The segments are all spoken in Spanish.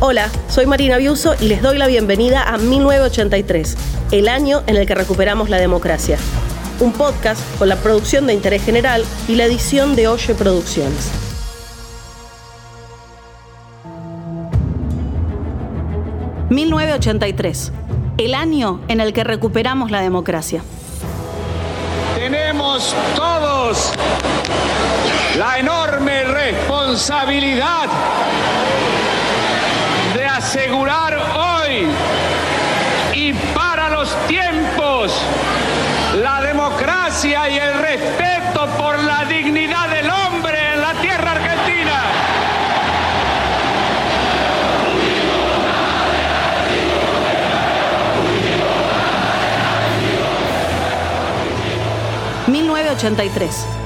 Hola, soy Marina Biuso y les doy la bienvenida a 1983, el año en el que recuperamos la democracia. Un podcast con la producción de interés general y la edición de Oye Producciones. ...1983... ...el año en el que recuperamos la democracia. Tenemos todos... ...la enorme responsabilidad asegurar hoy y para los tiempos la democracia y el respeto por la dignidad del hombre en la tierra argentina. ...1983...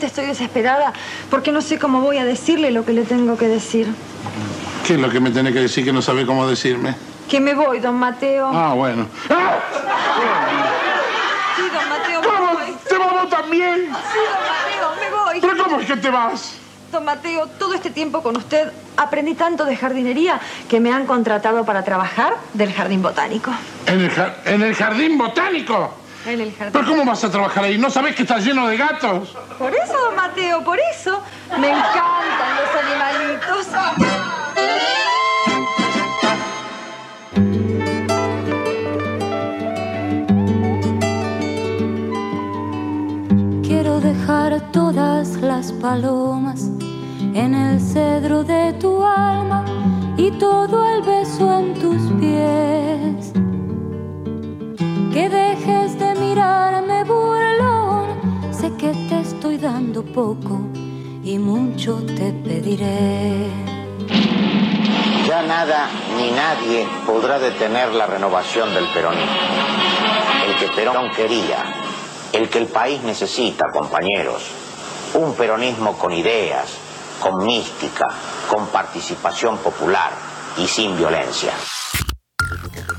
Estoy desesperada porque no sé cómo voy a decirle lo que le tengo que decir. ¿Qué es lo que me tiene que decir que no sabe cómo decirme? Que me voy, don Mateo. Ah, bueno. Sí, don Mateo, me voy. ¿Te vamos también? Sí, don Mateo, me voy. ¿Pero cómo es que te vas? Don Mateo, todo este tiempo con usted aprendí tanto de jardinería que me han contratado para trabajar del jardín botánico. ¿En el, ¿en el jardín botánico? ¿Pero cómo vas a trabajar ahí? ¿No sabes que está lleno de gatos? Por eso, don Mateo, por eso. Me encantan los animalitos. Quiero dejar todas las palomas en el cedro de tu alma y todo el beso en tus pies. Que de mirarme burlón, sé que te estoy dando poco y mucho te pediré. Ya nada ni nadie podrá detener la renovación del peronismo. El que Perón quería, el que el país necesita, compañeros. Un peronismo con ideas, con mística, con participación popular y sin violencia.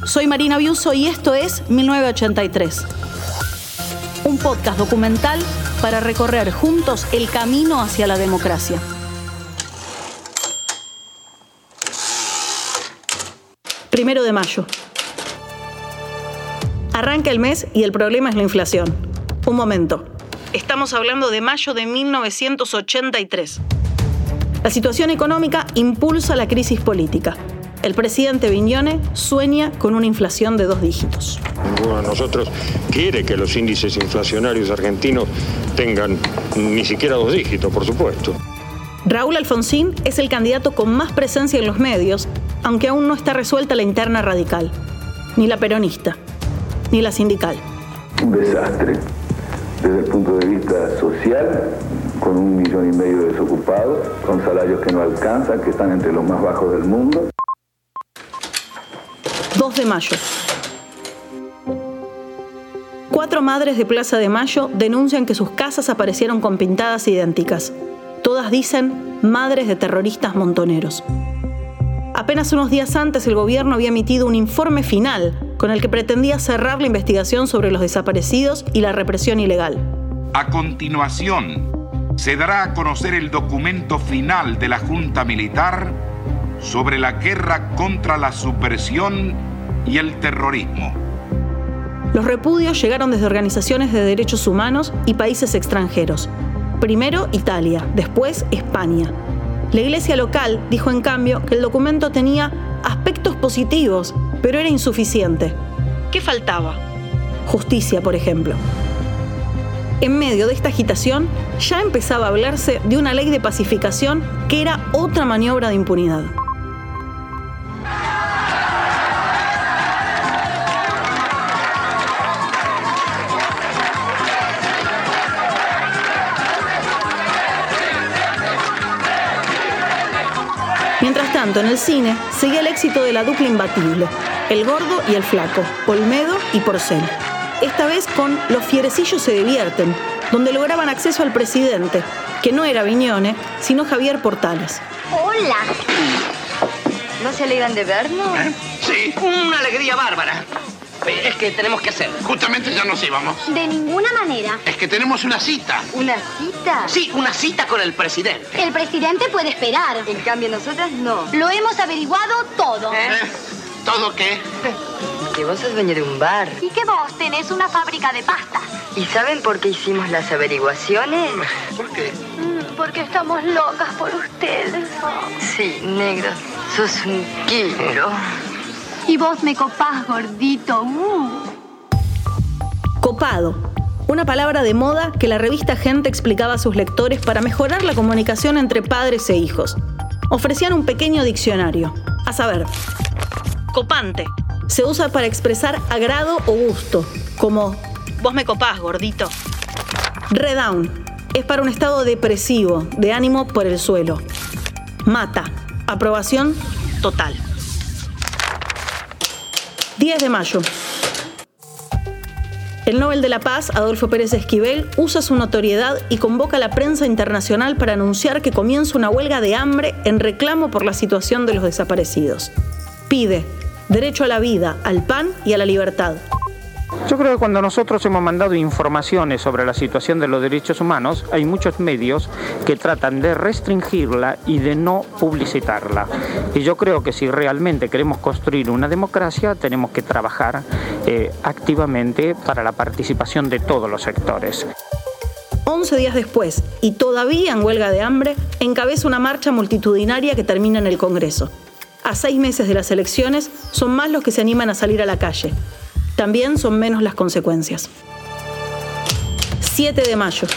Soy Marina Biuso y esto es 1983. Podcast documental para recorrer juntos el camino hacia la democracia. Primero de mayo. Arranca el mes y el problema es la inflación. Un momento. Estamos hablando de mayo de 1983. La situación económica impulsa la crisis política el presidente Viñone sueña con una inflación de dos dígitos. Ninguno de nosotros quiere que los índices inflacionarios argentinos tengan ni siquiera dos dígitos, por supuesto. Raúl Alfonsín es el candidato con más presencia en los medios, aunque aún no está resuelta la interna radical, ni la peronista, ni la sindical. Un desastre desde el punto de vista social, con un millón y medio de desocupados, con salarios que no alcanzan, que están entre los más bajos del mundo. 2 de mayo. Cuatro madres de Plaza de Mayo denuncian que sus casas aparecieron con pintadas idénticas. Todas dicen madres de terroristas montoneros. Apenas unos días antes el gobierno había emitido un informe final con el que pretendía cerrar la investigación sobre los desaparecidos y la represión ilegal. A continuación, se dará a conocer el documento final de la Junta Militar sobre la guerra contra la subversión y el terrorismo. Los repudios llegaron desde organizaciones de derechos humanos y países extranjeros, Primero Italia, después España. La iglesia local dijo en cambio que el documento tenía aspectos positivos, pero era insuficiente. ¿Qué faltaba? Justicia, por ejemplo. En medio de esta agitación ya empezaba a hablarse de una ley de pacificación que era otra maniobra de impunidad. Tanto, en el cine seguía el éxito de la dupla imbatible, el gordo y el flaco, Olmedo y Porcel. Esta vez con Los fierecillos se divierten, donde lograban acceso al presidente, que no era Viñone, sino Javier Portales. Hola. ¿No se alegran de vernos? ¿Eh? Sí, una alegría bárbara. Es que tenemos que hacer. Justamente ya nos íbamos. De ninguna manera. Es que tenemos una cita. ¿Una cita? Sí, una cita con el presidente. El presidente puede esperar. En cambio, nosotras no. Lo hemos averiguado todo. ¿Eh? ¿Todo qué? Que vos sos dueño de un bar. Y que vos tenés una fábrica de pastas. ¿Y saben por qué hicimos las averiguaciones? ¿Por qué? Mm, porque estamos locas por ustedes. Sí, negro. Sos un kilo. Y vos me copás, gordito. Uh. Copado. Una palabra de moda que la revista Gente explicaba a sus lectores para mejorar la comunicación entre padres e hijos. Ofrecían un pequeño diccionario. A saber, copante. Se usa para expresar agrado o gusto, como vos me copás, gordito. Redown. Es para un estado depresivo, de ánimo por el suelo. Mata. Aprobación total. 10 de mayo. El Nobel de la Paz, Adolfo Pérez Esquivel, usa su notoriedad y convoca a la prensa internacional para anunciar que comienza una huelga de hambre en reclamo por la situación de los desaparecidos. Pide derecho a la vida, al pan y a la libertad. Yo creo que cuando nosotros hemos mandado informaciones sobre la situación de los derechos humanos, hay muchos medios que tratan de restringirla y de no publicitarla. Y yo creo que si realmente queremos construir una democracia, tenemos que trabajar eh, activamente para la participación de todos los sectores. 11 días después, y todavía en huelga de hambre, encabeza una marcha multitudinaria que termina en el Congreso. A seis meses de las elecciones, son más los que se animan a salir a la calle también son menos las consecuencias. 7 de mayo.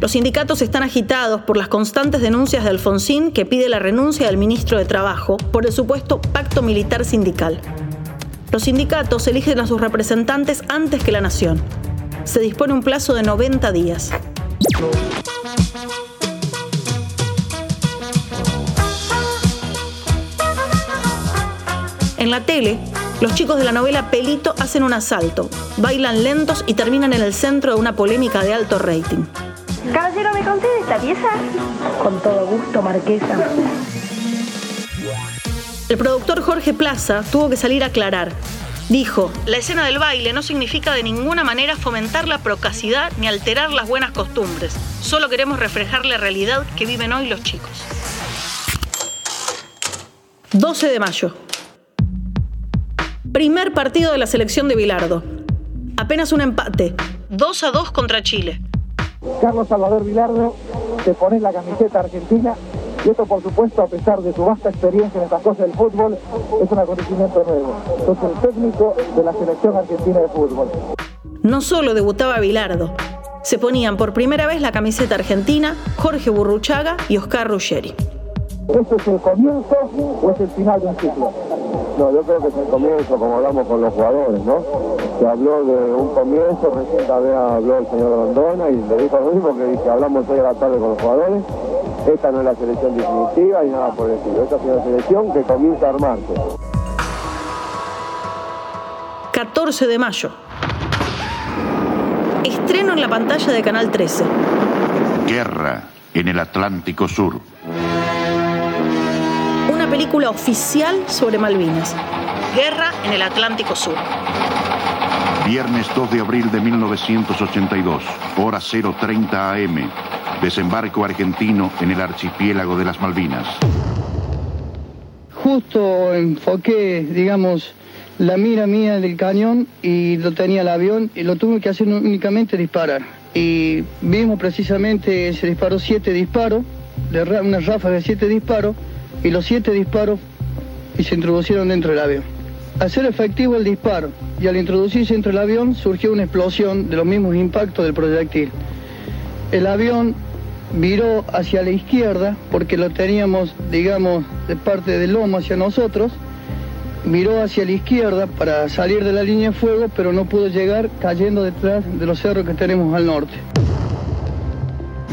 Los sindicatos están agitados por las constantes denuncias de Alfonsín que pide la renuncia del ministro de Trabajo por el supuesto pacto militar sindical. Los sindicatos eligen a sus representantes antes que la nación. Se dispone un plazo de 90 días. En la tele, los chicos de la novela Pelito hacen un asalto, bailan lentos y terminan en el centro de una polémica de alto rating. Caballero, ¿me concede esta pieza? Con todo gusto, Marquesa. El productor Jorge Plaza tuvo que salir a aclarar. Dijo, la escena del baile no significa de ninguna manera fomentar la procacidad ni alterar las buenas costumbres. Solo queremos reflejar la realidad que viven hoy los chicos. 12 de mayo. Primer partido de la selección de Bilardo. Apenas un empate. 2 a 2 contra Chile. Carlos Salvador Bilardo se pone la camiseta argentina y esto por supuesto a pesar de su vasta experiencia en estas cosas del fútbol es un acontecimiento nuevo. Es el técnico de la selección argentina de fútbol. No solo debutaba Bilardo, se ponían por primera vez la camiseta argentina Jorge Burruchaga y Oscar Ruggeri. ¿Esto es el comienzo o es el final de un ciclo? No, yo creo que es el comienzo, como hablamos con los jugadores, ¿no? Se habló de un comienzo, recién también habló el señor Rondona y le dijo lo mismo que dice, hablamos hoy a la tarde con los jugadores. Esta no es la selección definitiva y nada por el estilo. Esta es una selección que comienza a armarse. 14 de mayo. Estreno en la pantalla de Canal 13. Guerra en el Atlántico Sur una película oficial sobre Malvinas. Guerra en el Atlántico Sur. Viernes 2 de abril de 1982, hora 030 AM. Desembarco argentino en el archipiélago de las Malvinas. Justo enfoqué, digamos, la mira mía del cañón y lo tenía el avión y lo tuve que hacer únicamente disparar. y vimos precisamente, se disparó siete disparos, una ráfaga de siete disparos, y los siete disparos y se introducieron dentro del avión. Al ser efectivo el disparo y al introducirse dentro del avión surgió una explosión de los mismos impactos del proyectil. El avión viró hacia la izquierda porque lo teníamos, digamos, de parte del lomo hacia nosotros, miró hacia la izquierda para salir de la línea de fuego, pero no pudo llegar cayendo detrás de los cerros que tenemos al norte.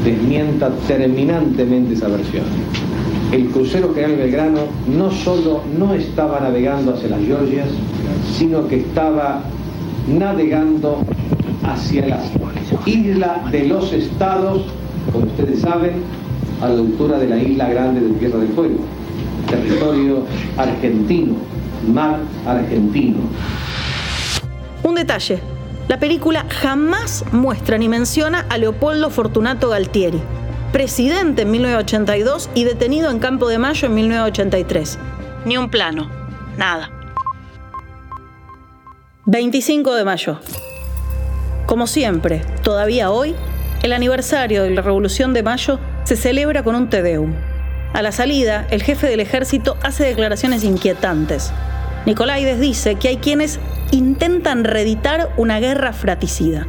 Desmienta terminantemente esa versión. El crucero General Belgrano no solo no estaba navegando hacia las Georgias, sino que estaba navegando hacia la isla de los estados, como ustedes saben, a la altura de la isla grande de Tierra del Fuego, territorio argentino, mar argentino. Un detalle, la película jamás muestra ni menciona a Leopoldo Fortunato Galtieri, presidente en 1982 y detenido en Campo de Mayo en 1983. Ni un plano, nada. 25 de mayo. Como siempre, todavía hoy, el aniversario de la Revolución de Mayo se celebra con un Tedeum. A la salida, el jefe del ejército hace declaraciones inquietantes. Nicolaides dice que hay quienes intentan reeditar una guerra fratricida.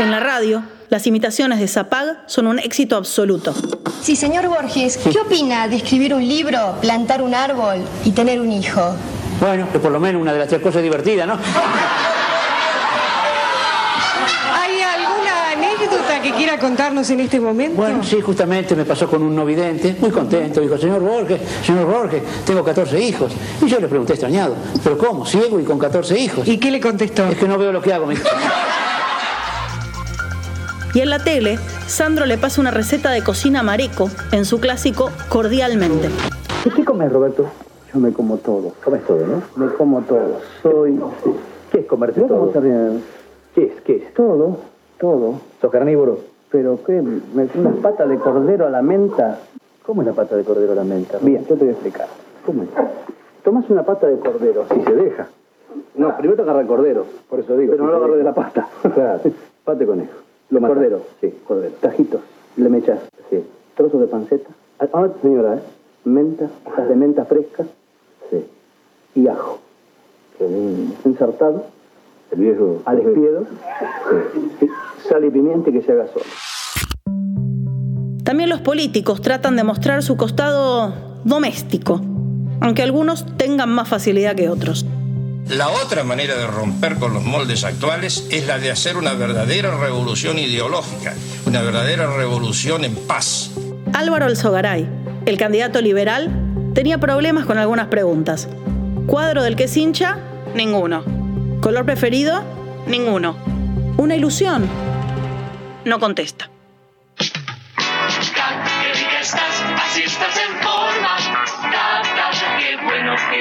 En la radio, las imitaciones de Zapag son un éxito absoluto. Sí, señor Borges, ¿qué opina de escribir un libro, plantar un árbol y tener un hijo? Bueno, que por lo menos una de las tres cosas divertidas, ¿no? que quiera contarnos en este momento? Bueno, sí, justamente me pasó con un no vidente, muy contento. Dijo, señor Borges, señor Borges, tengo 14 hijos. Y yo le pregunté extrañado, ¿pero cómo? Ciego y con 14 hijos. ¿Y qué le contestó? Es que no veo lo que hago, mi Y en la tele, Sandro le pasa una receta de cocina mareco en su clásico Cordialmente. ¿Qué comes, Roberto? Yo me como todo. Comes todo, ¿no? Me como todo. Soy... ¿Qué es comerte todo? ¿Qué es? ¿Qué es? Todo todo. ¿Sos carnívoro? ¿Pero qué? ¿Una pata de cordero a la menta? ¿Cómo es la pata de cordero a la menta? Bien, yo te voy a explicar. ¿Cómo es? Tomas una pata de cordero. Si se deja. No, primero te agarra el cordero, por eso digo. Pero no lo agarro de la pasta. Claro. Pate conejo. Lo cordero. Sí, cordero. Tajitos. Le mechas. Sí. Trozos de panceta. Ah, ah señora, ¿eh? Menta, hojas de menta fresca. Sí. Y ajo. Qué lindo. Insertado. El viejo. Al espiedo. Sí sal y pimienta que se haga solo. También los políticos tratan de mostrar su costado doméstico, aunque algunos tengan más facilidad que otros. La otra manera de romper con los moldes actuales es la de hacer una verdadera revolución ideológica, una verdadera revolución en paz. Álvaro Alzogaray, el candidato liberal, tenía problemas con algunas preguntas. ¿Cuadro del que es hincha? Ninguno. ¿Color preferido? Ninguno. ¿Una ilusión? no contesta.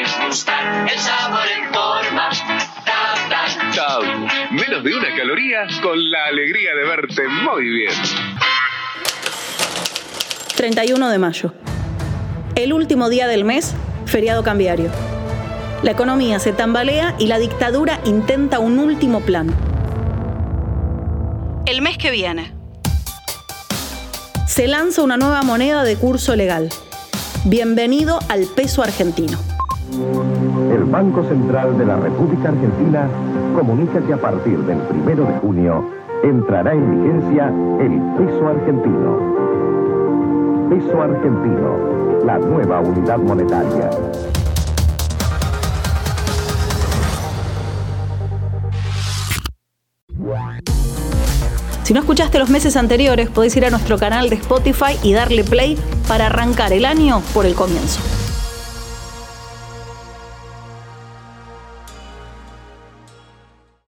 Es gustar el sabor en forma. Tab, menos de una caloría con la alegría de verte muy bien. 31 de mayo. El último día del mes, feriado cambiario. La economía se tambalea y la dictadura intenta un último plan el mes que viene. Se lanza una nueva moneda de curso legal. Bienvenido al peso argentino. El Banco Central de la República Argentina comunica que a partir del primero de junio entrará en vigencia el peso argentino. Peso argentino, la nueva unidad monetaria. Si no escuchaste los meses anteriores, podés ir a nuestro canal de Spotify y darle play para arrancar el año por el comienzo.